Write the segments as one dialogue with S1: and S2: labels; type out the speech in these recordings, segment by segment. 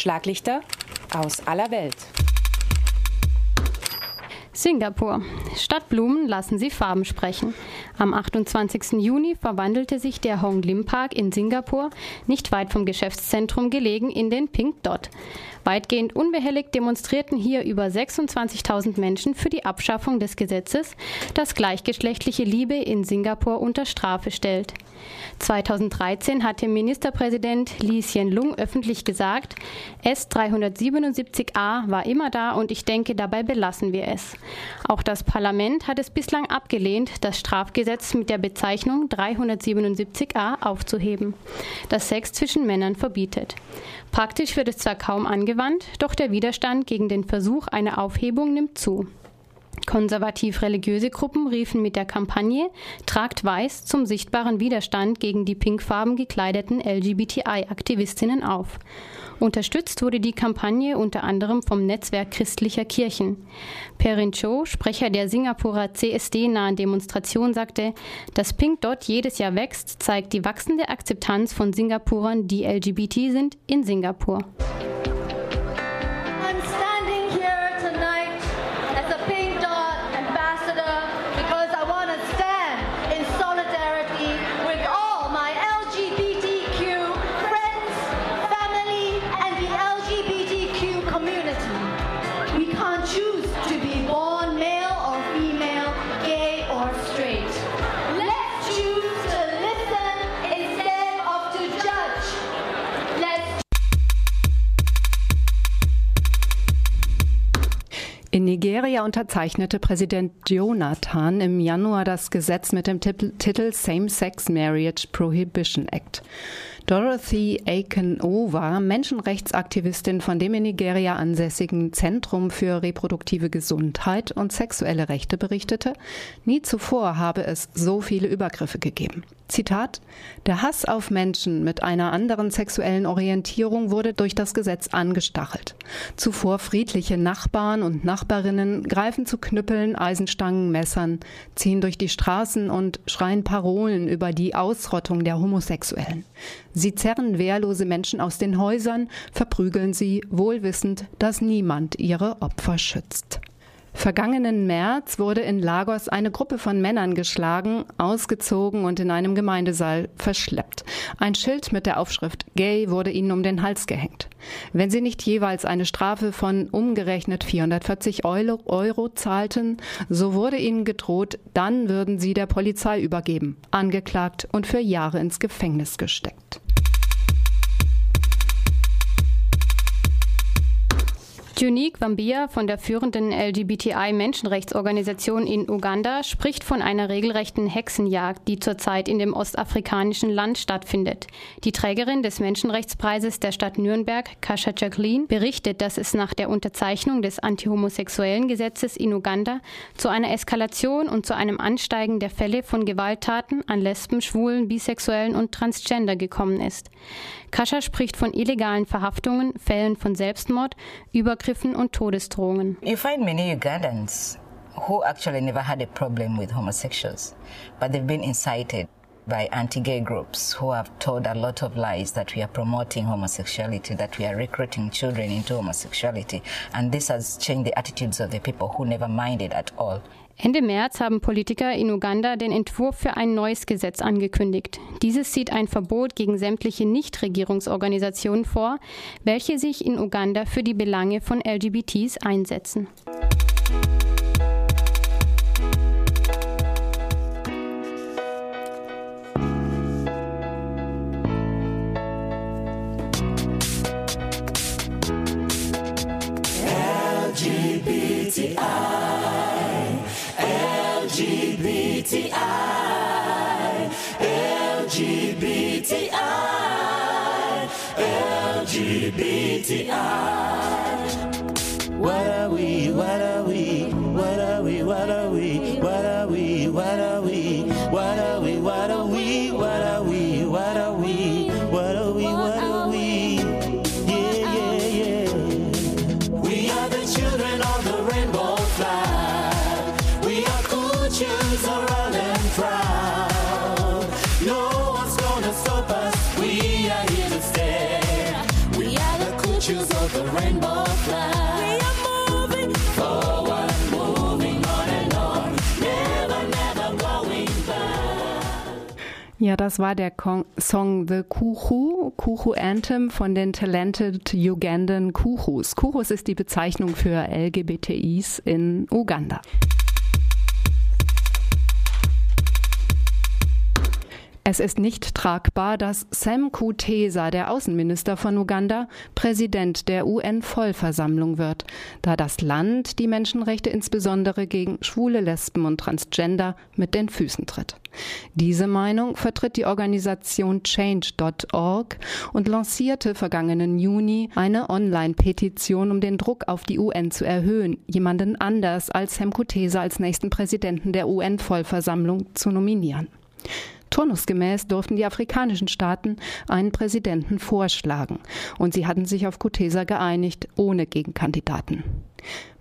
S1: Schlaglichter aus aller Welt.
S2: Singapur. Statt Blumen lassen sie Farben sprechen. Am 28. Juni verwandelte sich der Hong Lim Park in Singapur, nicht weit vom Geschäftszentrum gelegen, in den Pink Dot. Weitgehend unbehelligt demonstrierten hier über 26.000 Menschen für die Abschaffung des Gesetzes, das gleichgeschlechtliche Liebe in Singapur unter Strafe stellt. 2013 hatte Ministerpräsident Lee Hsien Lung öffentlich gesagt, S377a war immer da und ich denke, dabei belassen wir es. Auch das Parlament hat es bislang abgelehnt, das Strafgesetz mit der Bezeichnung 377a aufzuheben, das Sex zwischen Männern verbietet. Praktisch wird es zwar kaum angewandt, doch der Widerstand gegen den Versuch einer Aufhebung nimmt zu. Konservativ-religiöse Gruppen riefen mit der Kampagne Tragt Weiß zum sichtbaren Widerstand gegen die pinkfarben gekleideten LGBTI-Aktivistinnen auf. Unterstützt wurde die Kampagne unter anderem vom Netzwerk christlicher Kirchen. Perin Cho, Sprecher der Singapurer CSD-nahen Demonstration, sagte, dass Pink Dot jedes Jahr wächst, zeigt die wachsende Akzeptanz von Singapurern, die LGBT sind, in Singapur.
S3: In Nigeria unterzeichnete Präsident Jonathan im Januar das Gesetz mit dem Titel Same-Sex Marriage Prohibition Act. Dorothy Aiken-O war Menschenrechtsaktivistin von dem in Nigeria ansässigen Zentrum für reproduktive Gesundheit und sexuelle Rechte berichtete, nie zuvor habe es so viele Übergriffe gegeben. Zitat Der Hass auf Menschen mit einer anderen sexuellen Orientierung wurde durch das Gesetz angestachelt. Zuvor friedliche Nachbarn und Nachbarinnen greifen zu Knüppeln, Eisenstangen, Messern, ziehen durch die Straßen und schreien Parolen über die Ausrottung der Homosexuellen. Sie zerren wehrlose Menschen aus den Häusern, verprügeln sie, wohlwissend, dass niemand ihre Opfer schützt. Vergangenen März wurde in Lagos eine Gruppe von Männern geschlagen, ausgezogen und in einem Gemeindesaal verschleppt. Ein Schild mit der Aufschrift Gay wurde ihnen um den Hals gehängt. Wenn sie nicht jeweils eine Strafe von umgerechnet 440 Euro, Euro zahlten, so wurde ihnen gedroht, dann würden sie der Polizei übergeben, angeklagt und für Jahre ins Gefängnis gesteckt.
S2: Unique Wambia von der führenden LGBTI-Menschenrechtsorganisation in Uganda spricht von einer regelrechten Hexenjagd, die zurzeit in dem ostafrikanischen Land stattfindet. Die Trägerin des Menschenrechtspreises der Stadt Nürnberg, Kasha Jacqueline, berichtet, dass es nach der Unterzeichnung des antihomosexuellen Gesetzes in Uganda zu einer Eskalation und zu einem Ansteigen der Fälle von Gewalttaten an Lesben, Schwulen, Bisexuellen und Transgender gekommen ist. Kascha spricht von illegalen Verhaftungen, Fällen von Selbstmord, Übergriffen und Todesdrohungen.
S4: You find many Ugandans who actually never had a problem with homosexuals, but they've been incited by anti-gay groups who have told a lot of lies that we are promoting homosexuality, that we are recruiting children into homosexuality. And this has changed the attitudes of the people who never minded at all.
S2: Ende März haben Politiker in Uganda den Entwurf für ein neues Gesetz angekündigt. Dieses sieht ein Verbot gegen sämtliche Nichtregierungsorganisationen vor, welche sich in Uganda für die Belange von LGBTs einsetzen.
S5: LGBTI. What are we? What are we? What are we? What are we? What are we? What are we? What are we?
S3: Ja, das war der Kong Song The Kuchu, Kuchu Anthem von den Talented Ugandan Kuchus. Kuchus ist die Bezeichnung für LGBTIs in Uganda. Es ist nicht tragbar, dass Sam Kutesa, der Außenminister von Uganda, Präsident der UN-Vollversammlung wird, da das Land die Menschenrechte insbesondere gegen Schwule, Lesben und Transgender mit den Füßen tritt. Diese Meinung vertritt die Organisation Change.org und lancierte vergangenen Juni eine Online-Petition, um den Druck auf die UN zu erhöhen, jemanden anders als Sam Kutesa als nächsten Präsidenten der UN-Vollversammlung zu nominieren. Turnusgemäß durften die afrikanischen Staaten einen Präsidenten vorschlagen und sie hatten sich auf Kutesa geeinigt, ohne Gegenkandidaten.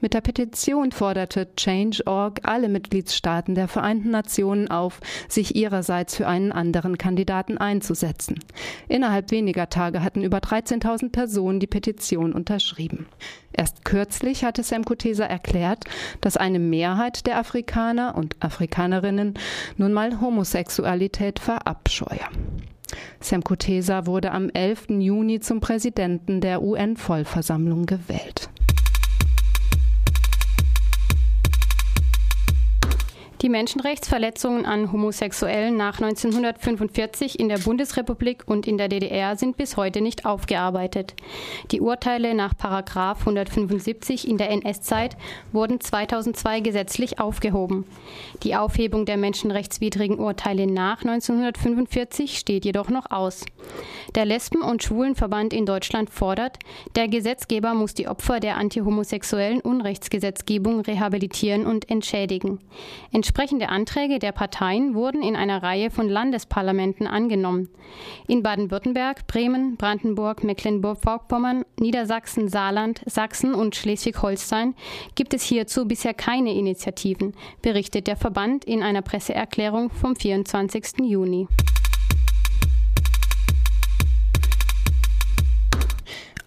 S3: Mit der Petition forderte Change.org alle Mitgliedstaaten der Vereinten Nationen auf, sich ihrerseits für einen anderen Kandidaten einzusetzen. Innerhalb weniger Tage hatten über 13.000 Personen die Petition unterschrieben. Erst kürzlich hatte Sam Kutesa erklärt, dass eine Mehrheit der Afrikaner und Afrikanerinnen nun mal Homosexualität verabscheue. Sam Kutesa wurde am 11. Juni zum Präsidenten der UN-Vollversammlung gewählt.
S2: Die Menschenrechtsverletzungen an Homosexuellen nach 1945 in der Bundesrepublik und in der DDR sind bis heute nicht aufgearbeitet. Die Urteile nach Paragraf 175 in der NS-Zeit wurden 2002 gesetzlich aufgehoben. Die Aufhebung der menschenrechtswidrigen Urteile nach 1945 steht jedoch noch aus. Der Lesben- und Schwulenverband in Deutschland fordert, der Gesetzgeber muss die Opfer der antihomosexuellen Unrechtsgesetzgebung rehabilitieren und entschädigen. Entsprechende Anträge der Parteien wurden in einer Reihe von Landesparlamenten angenommen. In Baden-Württemberg, Bremen, Brandenburg, Mecklenburg-Vorpommern, Niedersachsen, Saarland, Sachsen und Schleswig-Holstein gibt es hierzu bisher keine Initiativen, berichtet der Verband in einer Presseerklärung vom 24. Juni.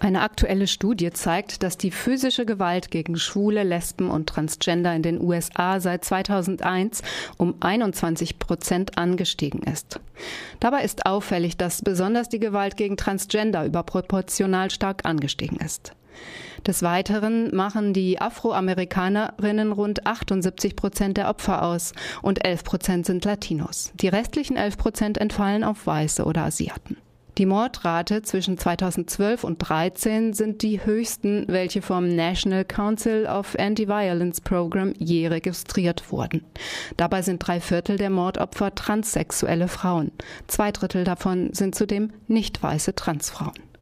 S3: Eine aktuelle Studie zeigt, dass die physische Gewalt gegen Schwule, Lesben und Transgender in den USA seit 2001 um 21 Prozent angestiegen ist. Dabei ist auffällig, dass besonders die Gewalt gegen Transgender überproportional stark angestiegen ist. Des Weiteren machen die Afroamerikanerinnen rund 78 Prozent der Opfer aus und 11 Prozent sind Latinos. Die restlichen 11 Prozent entfallen auf Weiße oder Asiaten. Die Mordrate zwischen 2012 und 2013 sind die höchsten, welche vom National Council of Anti-Violence Program je registriert wurden. Dabei sind drei Viertel der Mordopfer transsexuelle Frauen. Zwei Drittel davon sind zudem nicht weiße Transfrauen.